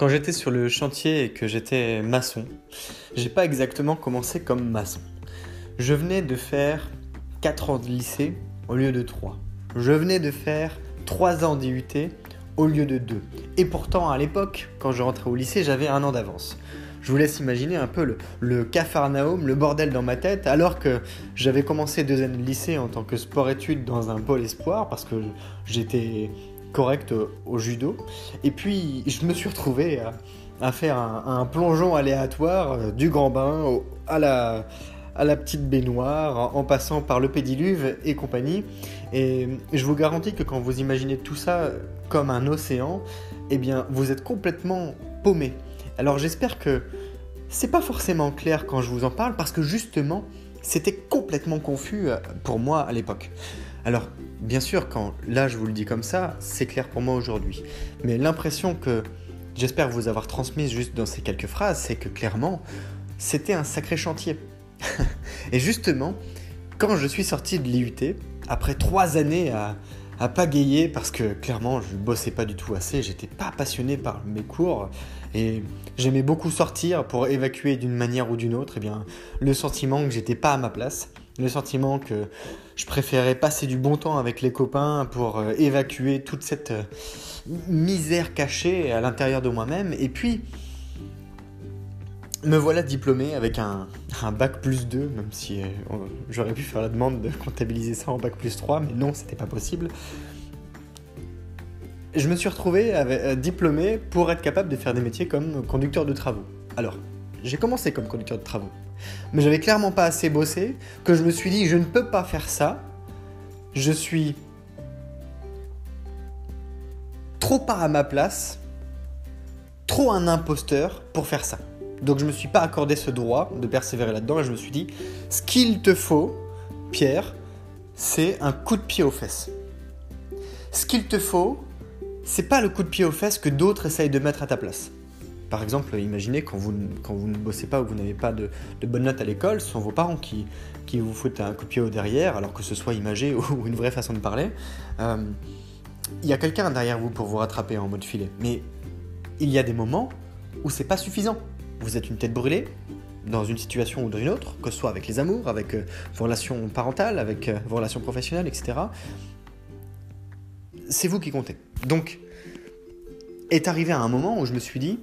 Quand j'étais sur le chantier et que j'étais maçon, j'ai pas exactement commencé comme maçon. Je venais de faire 4 ans de lycée au lieu de 3. Je venais de faire 3 ans d'IUT au lieu de 2. Et pourtant, à l'époque, quand je rentrais au lycée, j'avais un an d'avance. Je vous laisse imaginer un peu le, le le bordel dans ma tête, alors que j'avais commencé deux années de lycée en tant que sport-études dans un pôle espoir, parce que j'étais correct au judo. Et puis, je me suis retrouvé à, faire un, plongeon aléatoire euh, du grand bain à la, à la petite baignoire, en, passant par le pédiluve et compagnie. Et je vous garantis que quand vous imaginez tout ça comme un océan, eh bien, vous êtes complètement paumé. Alors j'espère que c'est pas forcément clair quand je vous en parle, parce que justement, c'était complètement confus euh, pour moi à l'époque. Alors, bien sûr, quand là je vous le dis comme ça, c'est clair pour moi aujourd'hui. Mais l'impression que j'espère vous avoir transmise juste dans ces quelques phrases, c'est que clairement, c'était un sacré chantier. Et justement, quand je suis sorti de l'IUT, après trois années à, pagayer parce que clairement je bossais pas du tout assez, j'étais pas passionné par mes cours et j'aimais beaucoup sortir pour évacuer d'une manière ou d'une autre, eh bien le sentiment que j'étais pas à ma place, le sentiment que je préférais passer du bon temps avec les copains pour euh, évacuer toute cette euh, misère cachée à l'intérieur de moi-même et puis me voilà diplômé avec un, bac plus 2, même si euh, j'aurais pu faire la demande de comptabiliser ça en bac plus 3, mais non, c'était pas possible. Je me suis retrouvé avec, diplômé pour être capable de faire des métiers comme conducteur de travaux. Alors, j'ai commencé comme conducteur de travaux, mais j'avais clairement pas assez bossé que je me suis dit je ne peux pas faire ça. Je suis trop pas à ma place, trop un imposteur pour faire ça. Donc je me suis pas accordé ce droit de persévérer là-dedans et je me suis dit, ce qu'il te faut, Pierre, c'est un coup de pied aux fesses. Ce qu'il te faut, c'est pas le coup de pied aux fesses que d'autres essayent de mettre à ta place. Par exemple, imaginez quand vous, ne bossez pas ou vous n'avez pas de, bonnes notes à l'école, ce sont vos parents qui, vous foutent un coup de pied au derrière, alors que ce soit imagé ou une vraie façon de parler. Euh, il y a quelqu'un derrière vous pour vous rattraper en mode filet. Mais il y a des moments où c'est pas suffisant vous êtes une tête brûlée dans une situation ou dans une autre, que ce soit avec les amours, avec euh, vos relations parentales, avec euh, vos relations professionnelles, etc. C'est vous qui comptez. Donc, est arrivé un moment où je me suis dit,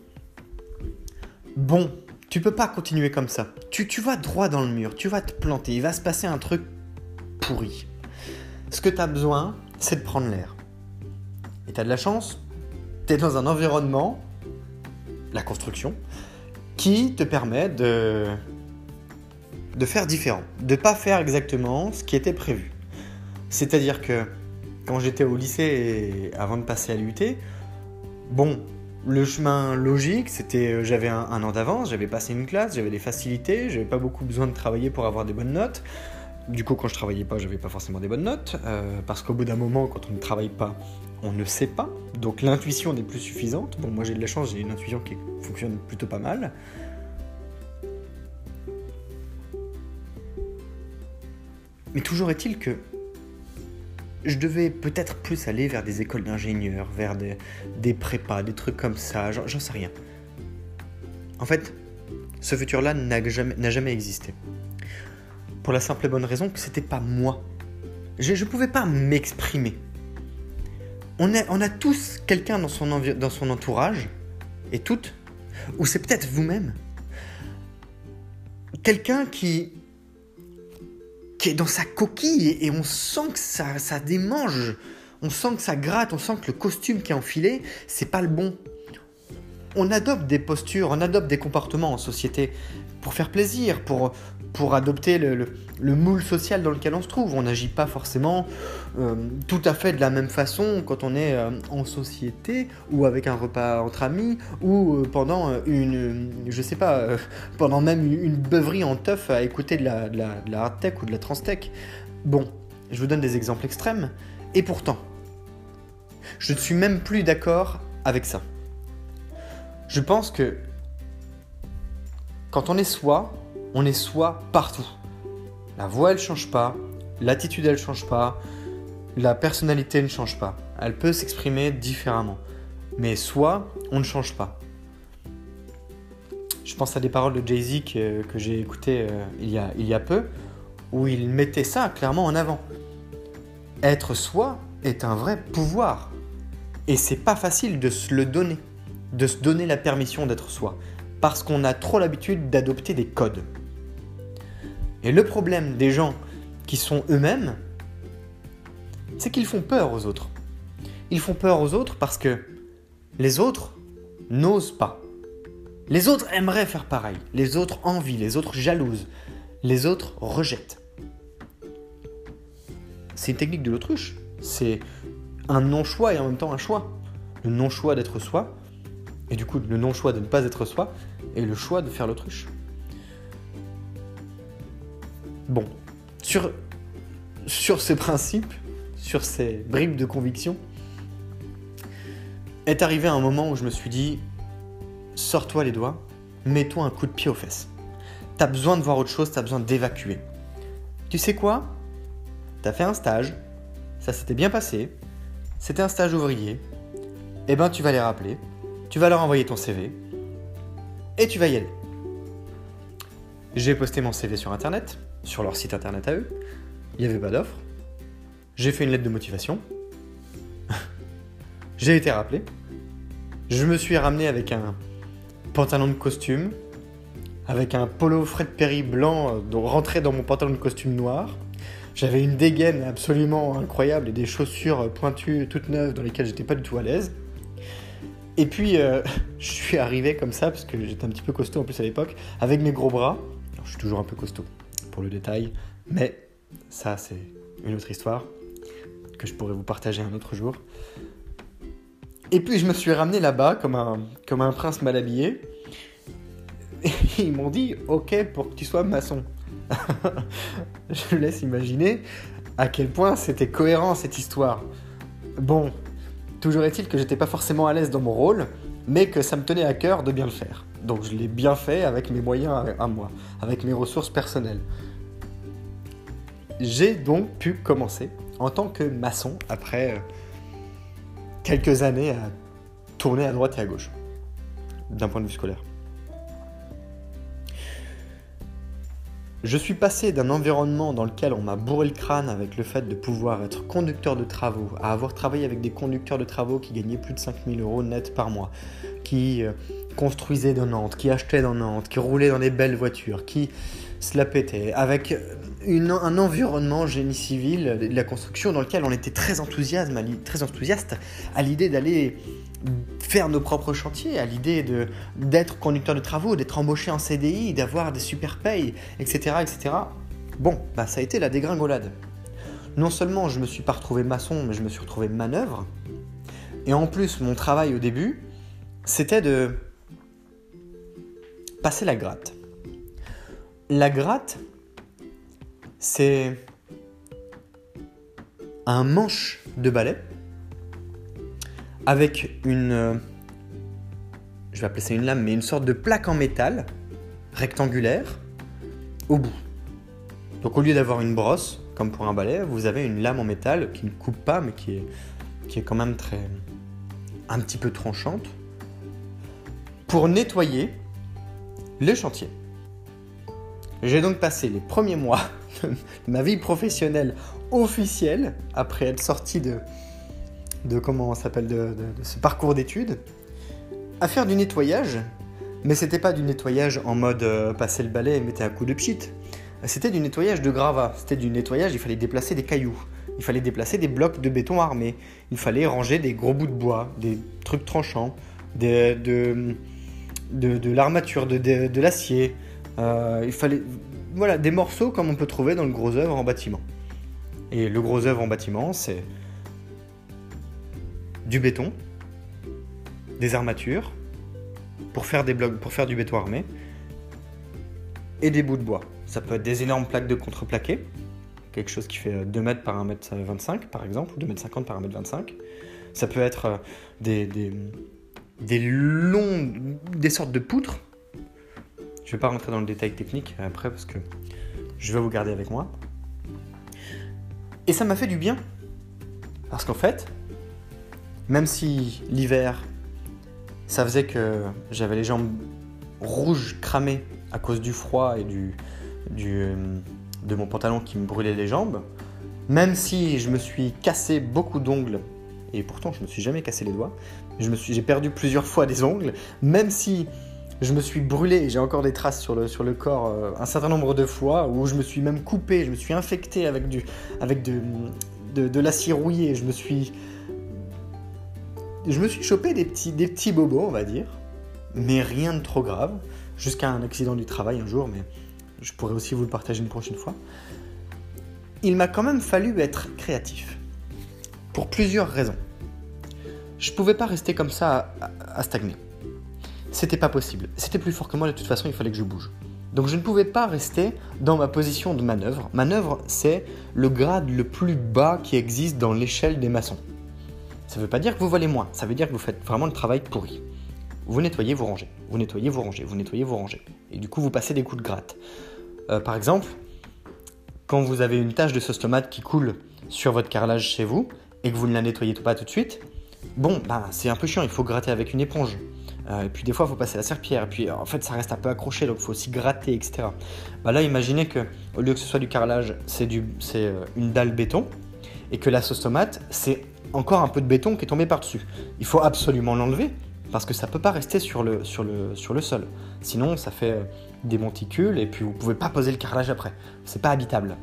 bon, tu peux pas continuer comme ça. Tu, vas droit dans le mur, tu vas te planter, il va se passer un truc pourri. Ce que tu as besoin, c'est de prendre l'air. Et tu as de la chance, tu es dans un environnement, la construction, qui te permet de, de faire différent, de pas faire exactement ce qui était prévu. C'est-à-dire que quand j'étais au lycée et avant de passer à l'UT, bon, le chemin logique, c'était euh, j'avais un, an d'avance, j'avais passé une classe, j'avais des facilités, j'avais pas beaucoup besoin de travailler pour avoir des bonnes notes. Du coup, quand je travaillais pas, j'avais pas forcément des bonnes notes, euh, parce qu'au bout d'un moment, quand on ne travaille pas, on ne sait pas. Donc l'intuition n'est plus suffisante. Bon, moi j'ai de la chance, j'ai une intuition qui fonctionne plutôt pas mal. Mais toujours est-il que je devais peut-être plus aller vers des écoles d'ingénieurs, vers des, prépas, des trucs comme ça, j'en sais rien. En fait, ce futur-là n'a jamais, existé. Pour la simple et bonne raison que c'était pas moi. Je ne pouvais pas m'exprimer. On a, tous quelqu'un dans dans son entourage, et toutes, ou c'est peut-être vous-même, quelqu'un qui, dans sa coquille et, on sent que ça, ça démange, on sent que ça gratte, on sent que le costume qui est enfilé, c'est pas le bon. On adopte des postures, on adopte des comportements en société pour faire plaisir, pour, pour adopter le, moule social dans lequel on se trouve. On n'agit pas forcément euh, tout à fait de la même façon quand on est euh, en société ou avec un repas entre amis ou euh, pendant une, je sais pas, pendant même une, beuverie en teuf à écouter de la, de, la, de la hard tech ou de la transtech. Bon, je vous donne des exemples extrêmes. Et pourtant, je ne suis même plus d'accord avec ça. Je pense que quand on est soi, on est soi partout. La voix, elle change pas, l'attitude, elle change pas, la personnalité ne change pas. Elle peut s'exprimer différemment. Mais soi, on ne change pas. Je pense à des paroles de Jay-Z que, j'ai écoutées euh, il, y a, il y a peu, où il mettait ça clairement en avant. Être soi est un vrai pouvoir. Et c'est pas facile de se le donner, de se donner la permission d'être soi, parce qu'on a trop l'habitude d'adopter des codes. Et le problème des gens qui sont eux-mêmes, c'est qu'ils font peur aux autres. Ils font peur aux autres parce que les autres n'osent pas. Les autres aimeraient faire pareil. Les autres envient, les autres jalousent, les autres rejettent. C'est une technique de l'autruche. C'est un non-choix et en même temps un choix. Le non-choix d'être soi, et du coup le non-choix de ne pas être soi, et le choix de faire l'autruche. Bon, sur, sur ces principes, sur ces bribes de conviction, est arrivé un moment où je me suis dit, sors-toi les doigts, mets-toi un coup de pied aux fesses. T'as besoin de voir autre chose, t'as besoin d'évacuer. Tu sais quoi? T'as fait un stage, ça s'était bien passé, c'était un stage ouvrier, eh ben tu vas les rappeler, tu vas leur envoyer ton CV, et tu vas y aller. J'ai posté mon CV sur internet, sur leur site internet à eux. Il n'y avait pas d'offre. J'ai fait une lettre de motivation. J'ai été rappelé. Je me suis ramené avec un pantalon de costume, avec un polo Fred Perry blanc euh, rentré dans mon pantalon de costume noir. J'avais une dégaine absolument incroyable et des chaussures pointues toutes neuves dans lesquelles j'étais pas du tout à l'aise. Et puis, euh, je suis arrivé comme ça, parce que j'étais un petit peu costaud en plus à l'époque, avec mes gros bras. je suis toujours un peu costaud le détail, mais ça c'est une autre histoire que je pourrais vous partager un autre jour. Et puis je me suis ramené là-bas comme un, comme un prince mal habillé. Et ils m'ont dit ok pour que tu sois maçon. je laisse imaginer à quel point c'était cohérent cette histoire. Bon, toujours est-il que j'étais pas forcément à l'aise dans mon rôle, mais que ça me tenait à cœur de bien le faire. Donc je l'ai bien fait avec mes moyens à moi, avec mes ressources personnelles. J'ai donc pu commencer en tant que maçon après euh, quelques années à tourner à droite et à gauche, d'un point de vue scolaire. Je suis passé d'un environnement dans lequel on m'a bourré le crâne avec le fait de pouvoir être conducteur de travaux, à avoir travaillé avec des conducteurs de travaux qui gagnaient plus de 5000 euros net par mois, qui euh, construisaient dans Nantes, qui achetaient dans Nantes, qui roulaient dans des belles voitures, qui se la pétaient, avec un environnement génie civil de la construction dans lequel on était très enthousiaste, très enthousiaste à l'idée d'aller faire nos propres chantiers, à l'idée d'être conducteur de travaux, d'être embauché en CDI, d'avoir des super payes, etc., etc. Bon, bah ça a été la dégringolade. Non seulement je me suis pas retrouvé maçon, mais je me suis retrouvé manœuvre. Et en plus, mon travail au début, c'était de passer la gratte. La gratte, c'est un manche de balai avec une, euh, je vais appeler ça une lame, mais une sorte de plaque en métal rectangulaire au bout. Donc au lieu d'avoir une brosse, comme pour un balai, vous avez une lame en métal qui ne coupe pas, mais qui est, qui est quand même très. un petit peu tranchante, pour nettoyer les chantiers. J'ai donc passé les premiers mois de ma vie professionnelle officielle, après être sorti de, de comment s'appelle, de, de ce parcours d'études, à faire du nettoyage mais c'était pas du nettoyage en mode euh, passer le balai et mettre un coup de pchit. C'était du nettoyage de gravats. C'était du nettoyage, il fallait déplacer des cailloux. Il fallait déplacer des blocs de béton armé. Il fallait ranger des gros bouts de bois, des trucs tranchants, de, de, l'armature, de, l'acier. Euh, il fallait voilà, des morceaux comme on peut trouver dans le gros œuvre en bâtiment. Et le gros œuvre en bâtiment, c'est du béton, des armatures, pour faire des blocs, pour faire du béton armé, et des bouts de bois. Ça peut être des énormes plaques de contreplaqué, quelque chose qui fait 2 mètres par 1 mètre 25 par exemple, ou 2 mètres 50 par 1 mètre 25. Ça peut être euh, des, des, longs, des sortes de poutres. Je vais pas rentrer dans le détail technique après parce que je vais vous garder avec moi. Et ça m'a fait du bien. Parce qu'en fait, même si l'hiver ça faisait que j'avais les jambes rouges cramées à cause du froid et du, de mon pantalon qui me brûlait les jambes. Même si je me suis cassé beaucoup d'ongles, et pourtant je me suis jamais cassé les doigts, j'ai perdu plusieurs fois des ongles, même si je me suis brûlé, j'ai encore des traces sur le, sur le corps euh, un certain nombre de fois, où je me suis même coupé, je me suis infecté avec, du, avec de, de, de l'acier rouillé, je me suis je me suis chopé des petits, des petits bobos, on va dire, mais rien de trop grave, jusqu'à un accident du travail un jour, mais je pourrais aussi vous le partager une prochaine fois. Il m'a quand même fallu être créatif, pour plusieurs raisons. Je pouvais pas rester comme ça à, stagner. C'était pas possible. C'était plus fort que moi, de toute façon, il fallait que je bouge. Donc je ne pouvais pas rester dans ma position de manœuvre. Manœuvre, c'est le grade le plus bas qui existe dans l'échelle des maçons. Ça ne veut pas dire que vous volez moins, ça veut dire que vous faites vraiment le travail pourri. Vous nettoyez, vous rangez. Vous nettoyez, vous rangez. Vous nettoyez, vous rangez. Et du coup, vous passez des coups de gratte. Euh, par exemple, quand vous avez une tache de sauce tomate qui coule sur votre carrelage chez vous et que vous ne la nettoyez pas tout de suite, bon, bah, c'est un peu chiant, il faut gratter avec une éponge. Euh, et puis des fois, il faut passer la serpillère. Et puis en fait, ça reste un peu accroché, donc il faut aussi gratter, etc. Bah là, imaginez que au lieu que ce soit du carrelage, c'est euh, une dalle béton et que la sauce tomate, c'est encore un peu de béton qui est tombé par-dessus. Il faut absolument l'enlever parce que ça peut pas rester sur le, sur le, sol. Sinon, ça fait des monticules et puis vous pouvez pas poser le carrelage après. C'est pas habitable.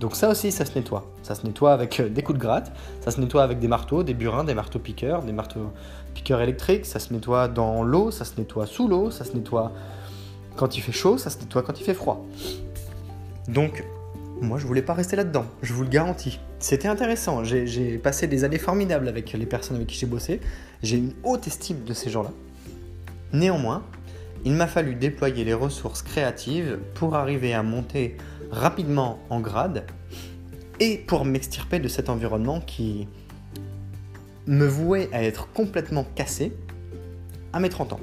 Donc ça aussi, ça se nettoie. Ça se nettoie avec euh, des coups de gratte, ça se nettoie avec des marteaux, des burins, des marteaux piqueurs, des marteaux piqueurs électriques, ça se nettoie dans l'eau, ça se nettoie sous l'eau, ça se nettoie quand il fait chaud, ça se nettoie quand il fait froid. Donc moi, je voulais pas rester là-dedans, je vous le garantis. C'était intéressant, j'ai passé des années formidables avec les personnes avec qui j'ai bossé, j'ai une haute estime de ces gens-là. Néanmoins, il m'a fallu déployer les ressources créatives pour arriver à monter rapidement en grade et pour m'extirper de cet environnement qui me vouait à être complètement cassé à mes 30 ans.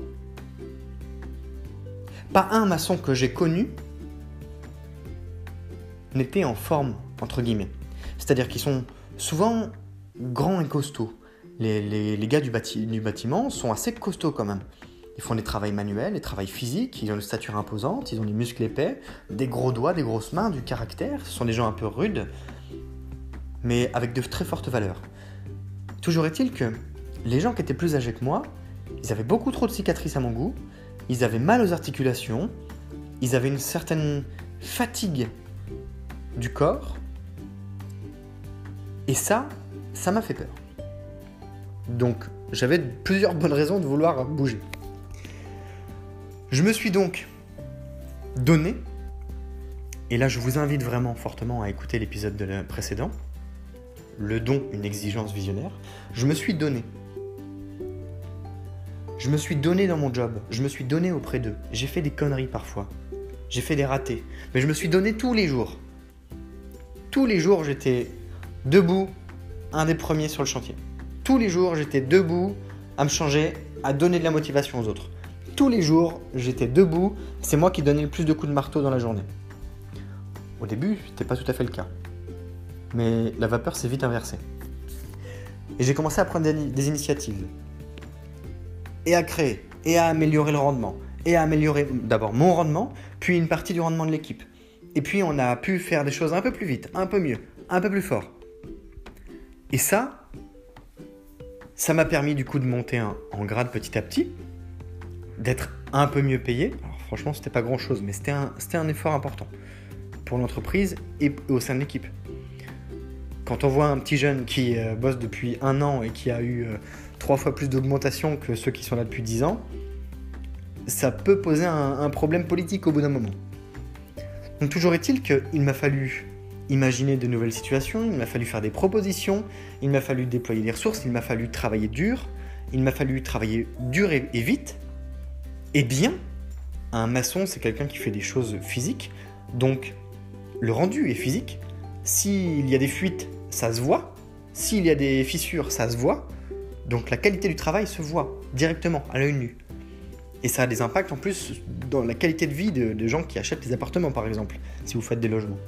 Pas un maçon que j'ai connu n'étaient en forme, entre guillemets. C'est-à-dire qu'ils sont souvent grands et costauds. Les, gars du, bâtiment sont assez costauds quand même. Ils font des travails manuels, des travails physiques, ils ont une stature imposante, ils ont des muscles épais, des gros doigts, des grosses mains, du caractère. Ce sont des gens un peu rudes, mais avec de très fortes valeurs. Toujours est-il que les gens qui étaient plus âgés que moi, ils avaient beaucoup trop de cicatrices à mon goût, ils avaient mal aux articulations, ils avaient une certaine fatigue du corps. Et ça, ça m'a fait peur. Donc, j'avais plusieurs bonnes raisons de vouloir bouger. Je me suis donc donné, et là je vous invite vraiment fortement à écouter l'épisode de précédent, le don, une exigence visionnaire, je me suis donné. Je me suis donné dans mon job, je me suis donné auprès d'eux. J'ai fait des conneries parfois, j'ai fait des ratés, mais je me suis donné tous les jours tous les jours, j'étais debout, un des premiers sur le chantier. Tous les jours, j'étais debout à me changer, à donner de la motivation aux autres. Tous les jours, j'étais debout, c'est moi qui donnais le plus de coups de marteau dans la journée. Au début, ce n'était pas tout à fait le cas. Mais la vapeur s'est vite inversée. Et j'ai commencé à prendre des, initiatives. Et à créer, et à améliorer le rendement, et à améliorer d'abord mon rendement, puis une partie du rendement de l'équipe. Et puis on a pu faire des choses un peu plus vite, un peu mieux, un peu plus fort. Et ça, ça m'a permis du coup de monter en grade petit à petit, d'être un peu mieux payé. Alors franchement, c'était pas grand chose, mais c'était un, un effort important pour l'entreprise et au sein de l'équipe. Quand on voit un petit jeune qui euh, bosse depuis un an et qui a eu euh, trois fois plus d'augmentation que ceux qui sont là depuis dix ans, ça peut poser un, problème politique au bout d'un moment. Donc toujours est-il qu'il m'a fallu imaginer de nouvelles situations, il m'a fallu faire des propositions, il m'a fallu déployer des ressources, il m'a fallu travailler dur, il m'a fallu travailler dur et vite, et bien. Un maçon, c'est quelqu'un qui fait des choses physiques, donc le rendu est physique. S'il y a des fuites, ça se voit. S'il y a des fissures, ça se voit. Donc la qualité du travail se voit directement à l'œil nu. Et ça a des impacts en plus dans la qualité de vie des gens qui achètent des appartements, par exemple, si vous faites des logements.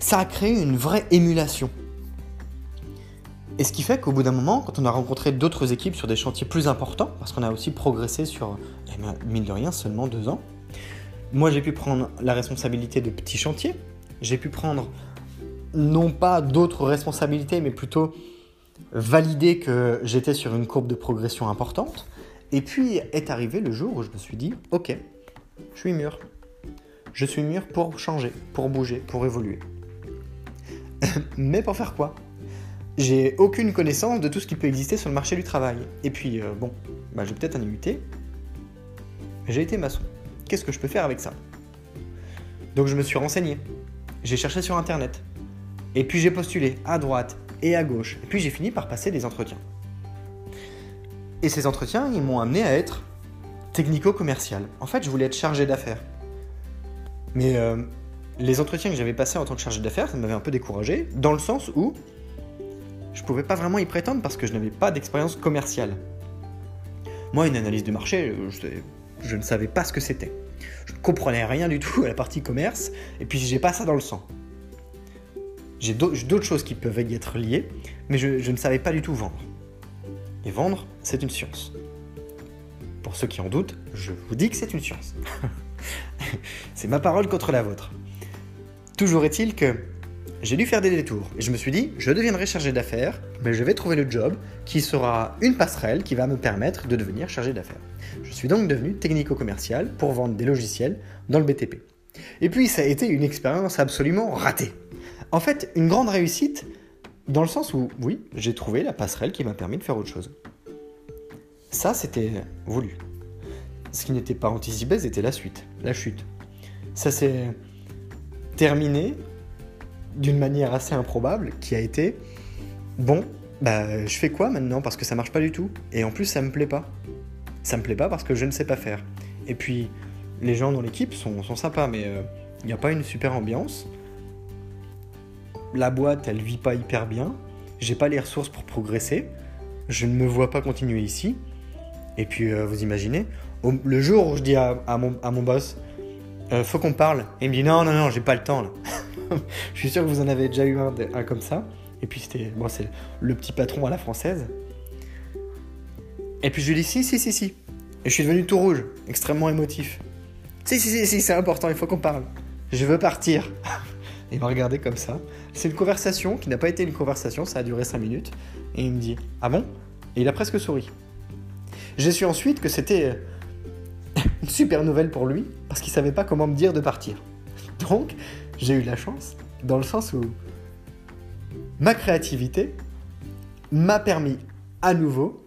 Ça a créé une vraie émulation. Et ce qui fait qu'au bout d'un moment, quand on a rencontré d'autres équipes sur des chantiers plus importants, parce qu'on a aussi progressé sur, eh ben, mille de rien, seulement deux ans, moi j'ai pu prendre la responsabilité de petits chantiers, j'ai pu prendre non pas d'autres responsabilités, mais plutôt valider que j'étais sur une courbe de progression importante. Et puis est arrivé le jour où je me suis dit, ok, je suis mûr. Je suis mûr pour changer, pour bouger, pour évoluer. mais pour faire quoi? J'ai aucune connaissance de tout ce qui peut exister sur le marché du travail. Et puis, euh, bon, bah, j'ai peut-être un IUT, j'ai été maçon. Qu'est-ce que je peux faire avec ça Donc je me suis renseigné, j'ai cherché sur Internet, et puis j'ai postulé à droite et à gauche, et puis j'ai fini par passer des entretiens. Et ces entretiens, ils m'ont amené à être technico-commercial. En fait, je voulais être chargé d'affaires. Mais euh, les entretiens que j'avais passés en tant que chargé d'affaires, ça m'avait un peu découragé, dans le sens où je pouvais pas vraiment y prétendre parce que je n'avais pas d'expérience commerciale. Moi, une analyse de marché, je, ne savais pas ce que c'était. Je ne comprenais rien du tout à la partie commerce, et puis j'ai pas ça dans le sang. J'ai d'autres choses qui peuvent y être liées, mais je, ne savais pas du tout vendre. Et vendre, c'est une science. Pour ceux qui en doutent, je vous dis que c'est une science. c'est ma parole contre la vôtre. Toujours est-il que j'ai dû faire des détours. Et je me suis dit, je deviendrai chargé d'affaires, mais je vais trouver le job qui sera une passerelle qui va me permettre de devenir chargé d'affaires. Je suis donc devenu technico-commercial pour vendre des logiciels dans le BTP. Et puis ça a été une expérience absolument ratée. En fait, une grande réussite dans le sens où, oui, j'ai trouvé la passerelle qui m'a permis de faire autre chose. Ça, c'était voulu. Ce qui n'était pas anticipé, c'était la suite, la chute. Ça s'est terminé d'une manière assez improbable qui a été bon, bah je fais quoi maintenant parce que ça marche pas du tout et en plus ça me plaît pas. Ça me plaît pas parce que je ne sais pas faire. Et puis les gens dans l'équipe sont, sont, sympas mais il euh, n'y a pas une super ambiance. La boîte elle vit pas hyper bien. J'ai pas les ressources pour progresser. Je ne me vois pas continuer ici. Et puis euh, vous imaginez, le jour où je dis à, mon, à mon boss, euh, faut qu'on parle, et il me dit non, non, non, j'ai pas le temps là. je suis sûr que vous en avez déjà eu un, comme ça. Et puis c'était, bon, c'est le petit patron à la française. Et puis je lui dis si, si, si, si. Et je suis devenu tout rouge, extrêmement émotif. Si, si, si, si, c'est important, il faut qu'on parle. Je veux partir. il m'a regardé comme ça. C'est une conversation qui n'a pas été une conversation, ça a duré 5 minutes. Et il me dit Ah bon? Et il a presque souri. J'ai su ensuite que c'était une super nouvelle pour lui, parce qu'il savait pas comment me dire de partir. Donc, j'ai eu la chance, dans le sens où ma créativité m'a permis à nouveau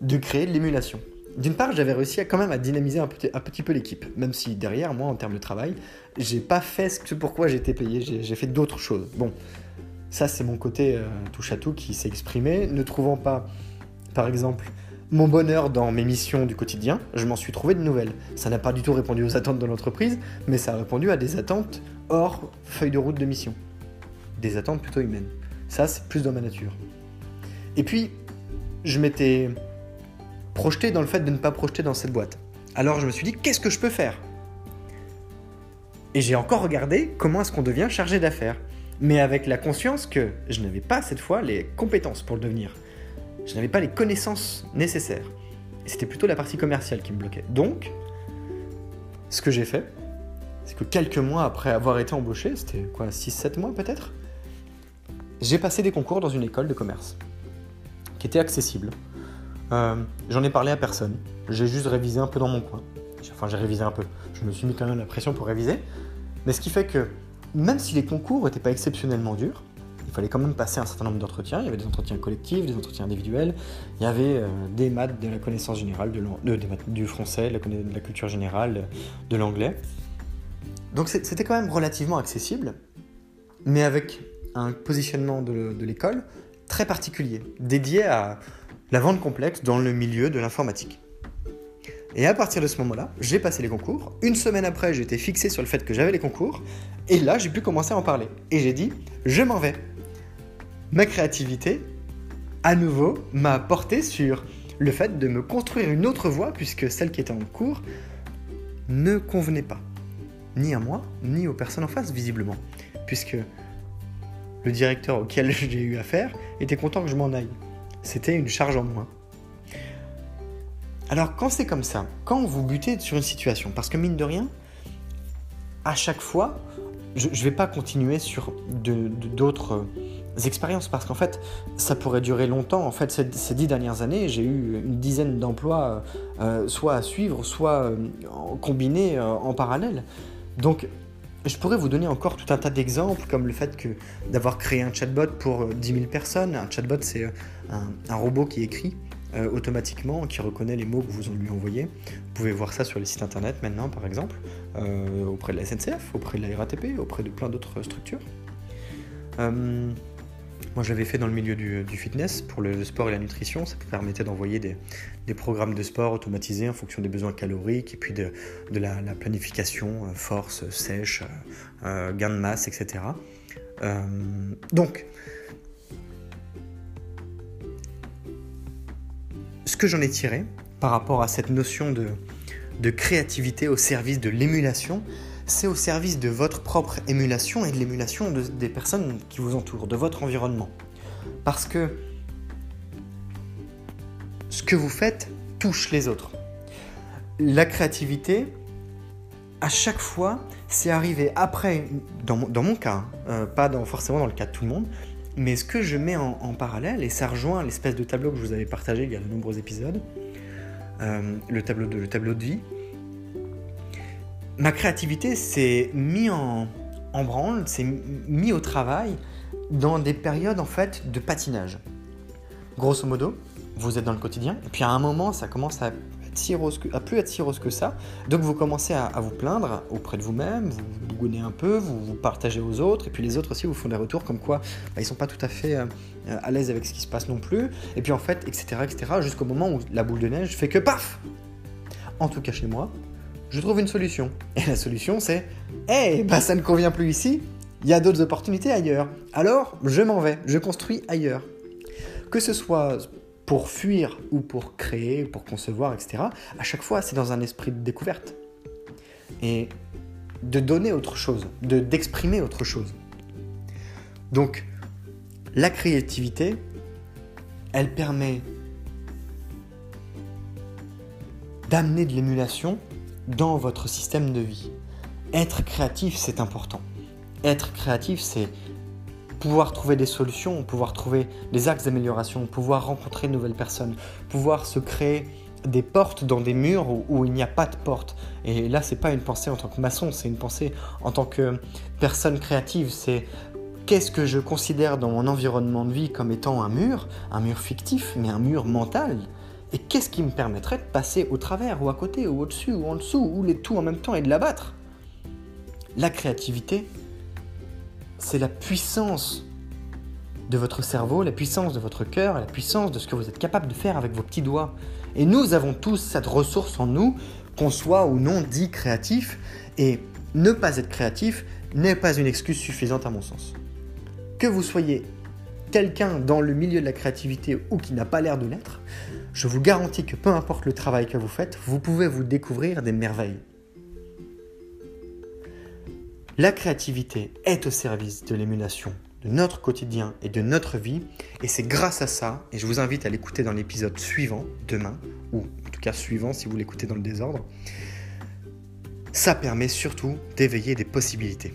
de créer de l'émulation. D'une part, j'avais réussi à, quand même à dynamiser un petit, peu l'équipe, même si derrière, moi, en termes de travail, j'ai pas fait ce pourquoi été payé, j'ai fait d'autres choses. Bon, ça, c'est mon côté euh, touche à tout qui s'est exprimé, ne trouvant pas, par exemple, mon bonheur dans mes missions du quotidien, je m'en suis trouvé de nouvelles. Ça n'a pas du tout répondu aux attentes de l'entreprise, mais ça a répondu à des attentes hors feuille de route de mission. Des attentes plutôt humaines. Ça, c'est plus dans ma nature. Et puis, je m'étais projeté dans le fait de ne pas projeter dans cette boîte. Alors je me suis dit, qu'est-ce que je peux faire? Et j'ai encore regardé comment est-ce qu'on devient chargé d'affaires. Mais avec la conscience que je n'avais pas cette fois les compétences pour le devenir. Je n'avais pas les connaissances nécessaires. C'était plutôt la partie commerciale qui me bloquait. Donc, ce que j'ai fait, c'est que quelques mois après avoir été embauché, c'était quoi, 6-7 mois peut-être, j'ai passé des concours dans une école de commerce qui était accessible. Euh, j'en ai parlé à personne. J'ai juste révisé un peu dans mon coin. Enfin, j'ai révisé un peu. Je me suis mis quand même la pression pour réviser. Mais ce qui fait que, même si les concours n'étaient pas exceptionnellement durs, il fallait quand même passer un certain nombre d'entretiens. Il y avait des entretiens collectifs, des entretiens individuels. Il y avait euh, des maths de la connaissance générale, euh, du français, de la culture générale, de l'anglais. Donc c'était quand même relativement accessible, mais avec un positionnement de, l'école très particulier, dédié à la vente complexe dans le milieu de l'informatique. Et à partir de ce moment-là, j'ai passé les concours. Une semaine après, j'étais fixé sur le fait que j'avais les concours. Et là, j'ai pu commencer à en parler. Et j'ai dit, je m'en vais. Ma créativité, à nouveau, m'a porté sur le fait de me construire une autre voie, puisque celle qui était en cours ne convenait pas. Ni à moi, ni aux personnes en face, visiblement. Puisque le directeur auquel j'ai eu affaire était content que je m'en aille. C'était une charge en moins. Alors quand c'est comme ça, quand vous butez sur une situation, parce que mine de rien, à chaque fois, je ne vais pas continuer sur d'autres euh, expériences parce qu'en fait, ça pourrait durer longtemps. En fait, ces, dix dernières années, j'ai eu une dizaine d'emplois, euh, soit à suivre, soit euh, combinés en parallèle. Donc, je pourrais vous donner encore tout un tas d'exemples, comme le fait que d'avoir créé un chatbot pour 10 euh, 000 personnes. Un chatbot, c'est euh, un, robot qui écrit euh, automatiquement, qui reconnaît les mots que vous lui envoyez. Vous pouvez voir ça sur les sites internet maintenant, par exemple, auprès de la SNCF, auprès de la RATP, auprès de plein d'autres structures. Moi, je l'avais fait dans le milieu du, fitness pour le, sport et la nutrition. Ça permettait d'envoyer des, programmes de sport automatisés en fonction des besoins caloriques et puis de, la, planification, euh, force, sèche, euh, euh, gain de masse, etc. donc, ce que j'en ai tiré par rapport à cette notion de créativité au service de l'émulation, c'est au service de votre propre émulation et de l'émulation des personnes qui vous entourent, de votre environnement. Parce que ce que vous faites touche les autres. La créativité, à chaque fois, c'est arrivé après, dans, mon cas, hein, euh, pas forcément dans le cas de tout le monde, mais ce que je mets en, parallèle, et ça rejoint l'espèce de tableau que je vous avais partagé il y a de nombreux épisodes, euh, le, tableau de, le tableau de vie, ma créativité s'est mis en, branle, s'est mis au travail dans des périodes en fait de patinage. Grosso modo, vous êtes dans le quotidien, et puis à un moment, ça commence à, à plus être si rose que ça. Donc vous commencez à, vous plaindre auprès de vous-même, vous, vous bougonnez un peu, vous vous partagez aux autres, et puis les autres aussi vous font des retours comme quoi bah, ils sont pas tout à fait euh, à l'aise avec ce qui se passe non plus. Et puis en fait, etc., etc., jusqu'au moment où la boule de neige fait que paf En tout cas chez moi, je trouve une solution. Et la solution, c'est Eh, bah ça ne convient plus ici, il y a d'autres opportunités ailleurs. Alors, je m'en vais, je construis ailleurs. Que ce soit pour fuir ou pour créer, pour concevoir, etc., à chaque fois, c'est dans un esprit de découverte. Et de donner autre chose, de d'exprimer autre chose. Donc, la créativité, elle permet d'amener de l'émulation dans votre système de vie. Être créatif, c'est important. Être créatif, c'est pouvoir trouver des solutions, pouvoir trouver des axes d'amélioration, pouvoir rencontrer de nouvelles personnes, pouvoir se créer des portes dans des murs où, il n'y a pas de porte. Et là, c'est pas une pensée en tant que maçon, c'est une pensée en tant que personne créative. C'est qu'est-ce que je considère dans mon environnement de vie comme étant un mur, un mur fictif, mais un mur mental. Et qu'est-ce qui me permettrait de passer au travers, ou à côté, ou au-dessus, ou en dessous, ou les tout en même temps et de l'abattre? La créativité, c'est la puissance de votre cerveau, la puissance de votre cœur, la puissance de ce que vous êtes capable de faire avec vos petits doigts. Et nous avons tous cette ressource en nous, qu'on soit ou non dit créatif, et ne pas être créatif n'est pas une excuse suffisante à mon sens. Que vous soyez quelqu'un dans le milieu de la créativité ou qui n'a pas l'air de l'être, je vous garantis que peu importe le travail que vous faites, vous pouvez vous découvrir des merveilles. La créativité est au service de l'émulation de notre quotidien et de notre vie. Et c'est grâce à ça, et je vous invite à l'écouter dans l'épisode suivant, demain, ou en tout cas suivant si vous l'écoutez dans le désordre, ça permet surtout d'éveiller des possibilités.